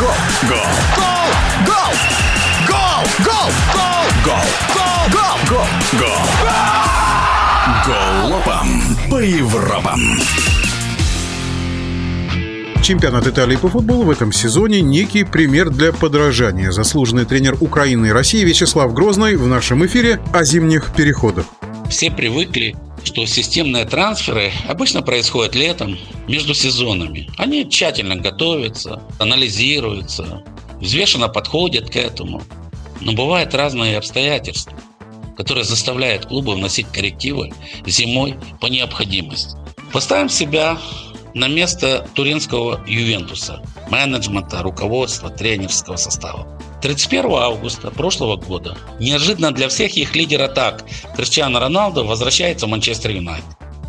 Гол! Гол! Гол! Гол! Гол! Гол! Гол! Гол! Гол! Гол! Голопом по Европам. Чемпионат Италии по футболу в этом сезоне – некий пример для подражания. Заслуженный тренер Украины и России Вячеслав Грозный в нашем эфире о зимних переходах. Все привыкли что системные трансферы обычно происходят летом между сезонами. Они тщательно готовятся, анализируются, взвешенно подходят к этому. Но бывают разные обстоятельства, которые заставляют клубы вносить коррективы зимой по необходимости. Поставим себя на место туринского Ювентуса, менеджмента, руководства, тренерского состава. 31 августа прошлого года неожиданно для всех их лидер атак Криштиану Роналду возвращается в Манчестер Юнайтед.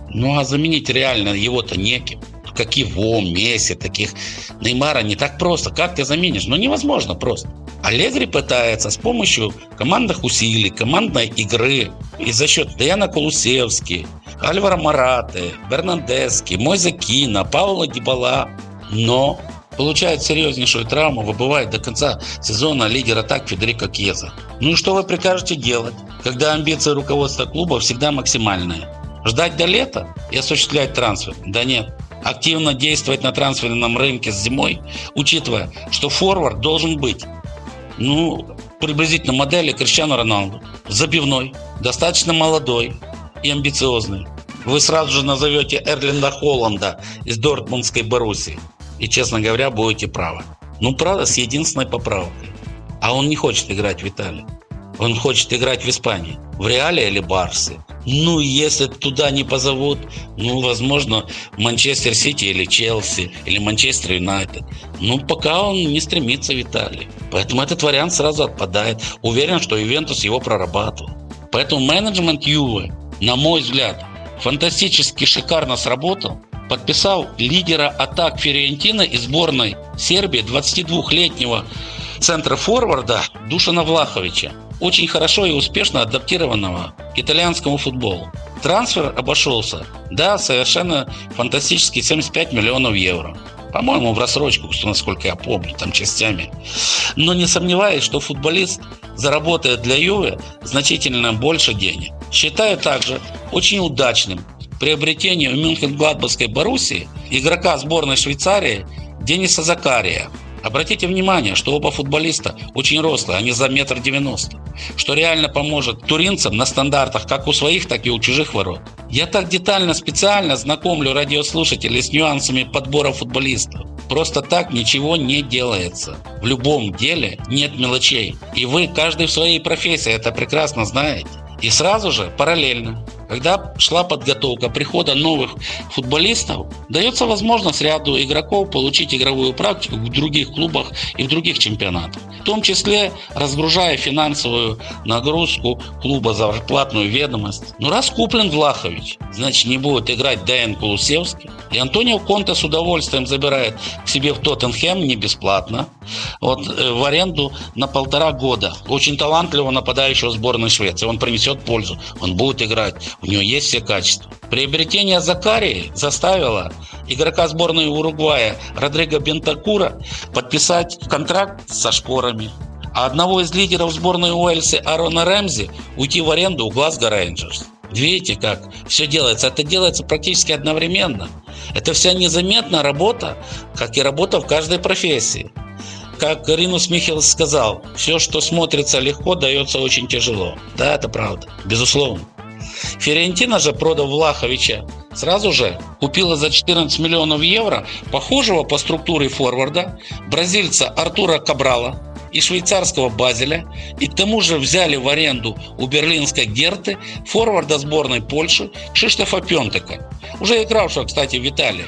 Ну а заменить реально его-то неким. Как его, Месси, таких Неймара не так просто. Как ты заменишь? Ну невозможно просто. Аллегри пытается с помощью командных усилий, командной игры и за счет Дэна Кулусевски, Альвара Мараты, Бернандески, Мойзе Кина, Паула Дибала. Но получает серьезнейшую травму, выбывает до конца сезона лидер атак Федерико Кьеза. Ну и что вы прикажете делать, когда амбиции руководства клуба всегда максимальные? Ждать до лета и осуществлять трансфер? Да нет. Активно действовать на трансферном рынке с зимой, учитывая, что форвард должен быть ну, приблизительно модели Криштиану Роналду. Забивной, достаточно молодой и амбициозный. Вы сразу же назовете Эрлинда Холланда из Дортмундской Боруссии. И, честно говоря, будете правы. Ну, правда, с единственной поправкой. А он не хочет играть в Италии. Он хочет играть в Испании. В Реале или Барсе. Ну, если туда не позовут, ну, возможно, Манчестер Сити или Челси, или Манчестер Юнайтед. Ну, пока он не стремится в Италии. Поэтому этот вариант сразу отпадает. Уверен, что Ювентус его прорабатывал. Поэтому менеджмент Ювы, на мой взгляд, фантастически шикарно сработал подписал лидера атак Фиорентины и сборной Сербии 22-летнего центра форварда Душана Влаховича, очень хорошо и успешно адаптированного к итальянскому футболу. Трансфер обошелся, да, совершенно фантастический 75 миллионов евро. По-моему, в рассрочку, насколько я помню, там частями. Но не сомневаюсь, что футболист заработает для Ювы значительно больше денег. Считаю также очень удачным приобретение в Мюнхен-Гладбахской Боруссии игрока сборной Швейцарии Дениса Закария. Обратите внимание, что оба футболиста очень рослые, они за метр девяносто, что реально поможет туринцам на стандартах как у своих, так и у чужих ворот. Я так детально, специально знакомлю радиослушателей с нюансами подбора футболистов. Просто так ничего не делается. В любом деле нет мелочей. И вы, каждый в своей профессии, это прекрасно знаете. И сразу же, параллельно, когда шла подготовка прихода новых футболистов, дается возможность ряду игроков получить игровую практику в других клубах и в других чемпионатах. В том числе разгружая финансовую нагрузку клуба за зарплатную ведомость. Ну раз куплен Влахович, значит не будет играть Дэн Кулусевский. И Антонио Конте с удовольствием забирает к себе в Тоттенхэм не бесплатно, вот, э, в аренду на полтора года. Очень талантливого нападающего сборной Швеции. Он принесет пользу, он будет играть. У него есть все качества. Приобретение Закарии заставило игрока сборной Уругвая Родриго Бентакура подписать контракт со шпорами. А одного из лидеров сборной Уэльса Арона Рэмзи уйти в аренду у Глазго Рейнджерс. Видите, как все делается? Это делается практически одновременно. Это вся незаметная работа, как и работа в каждой профессии. Как Ринус Михелс сказал, все, что смотрится легко, дается очень тяжело. Да, это правда, безусловно. Ферентина же, продав Влаховича, сразу же купила за 14 миллионов евро похожего по структуре форварда бразильца Артура Кабрала и швейцарского Базеля, и к тому же взяли в аренду у берлинской Герты форварда сборной Польши Кшиштофа Пентека, уже игравшего, кстати, в Италии,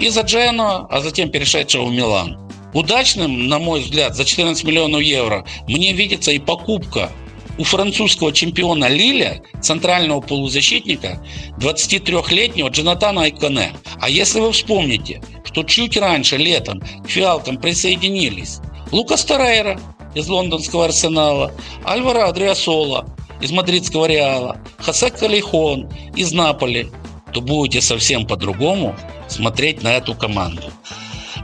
и за Джено, а затем перешедшего в Милан. Удачным, на мой взгляд, за 14 миллионов евро мне видится и покупка у французского чемпиона Лиля, центрального полузащитника, 23-летнего Джонатана Айконе. А если вы вспомните, что чуть раньше, летом, к фиалкам присоединились Лукас Торейра из лондонского Арсенала, Альвара Адриасола из мадридского Реала, Хосе Калихон из Наполи, то будете совсем по-другому смотреть на эту команду.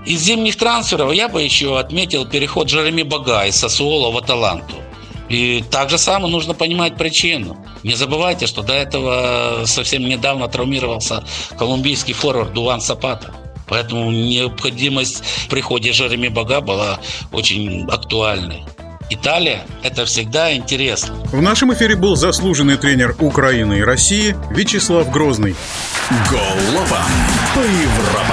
Из зимних трансферов я бы еще отметил переход Джереми Бага из Сосуола в Аталанту. И так же самое нужно понимать причину. Не забывайте, что до этого совсем недавно травмировался колумбийский форвард Дуан Сапата. Поэтому необходимость в приходе Жереми Бага была очень актуальной. Италия – это всегда интересно. В нашем эфире был заслуженный тренер Украины и России Вячеслав Грозный. Голова по Европам.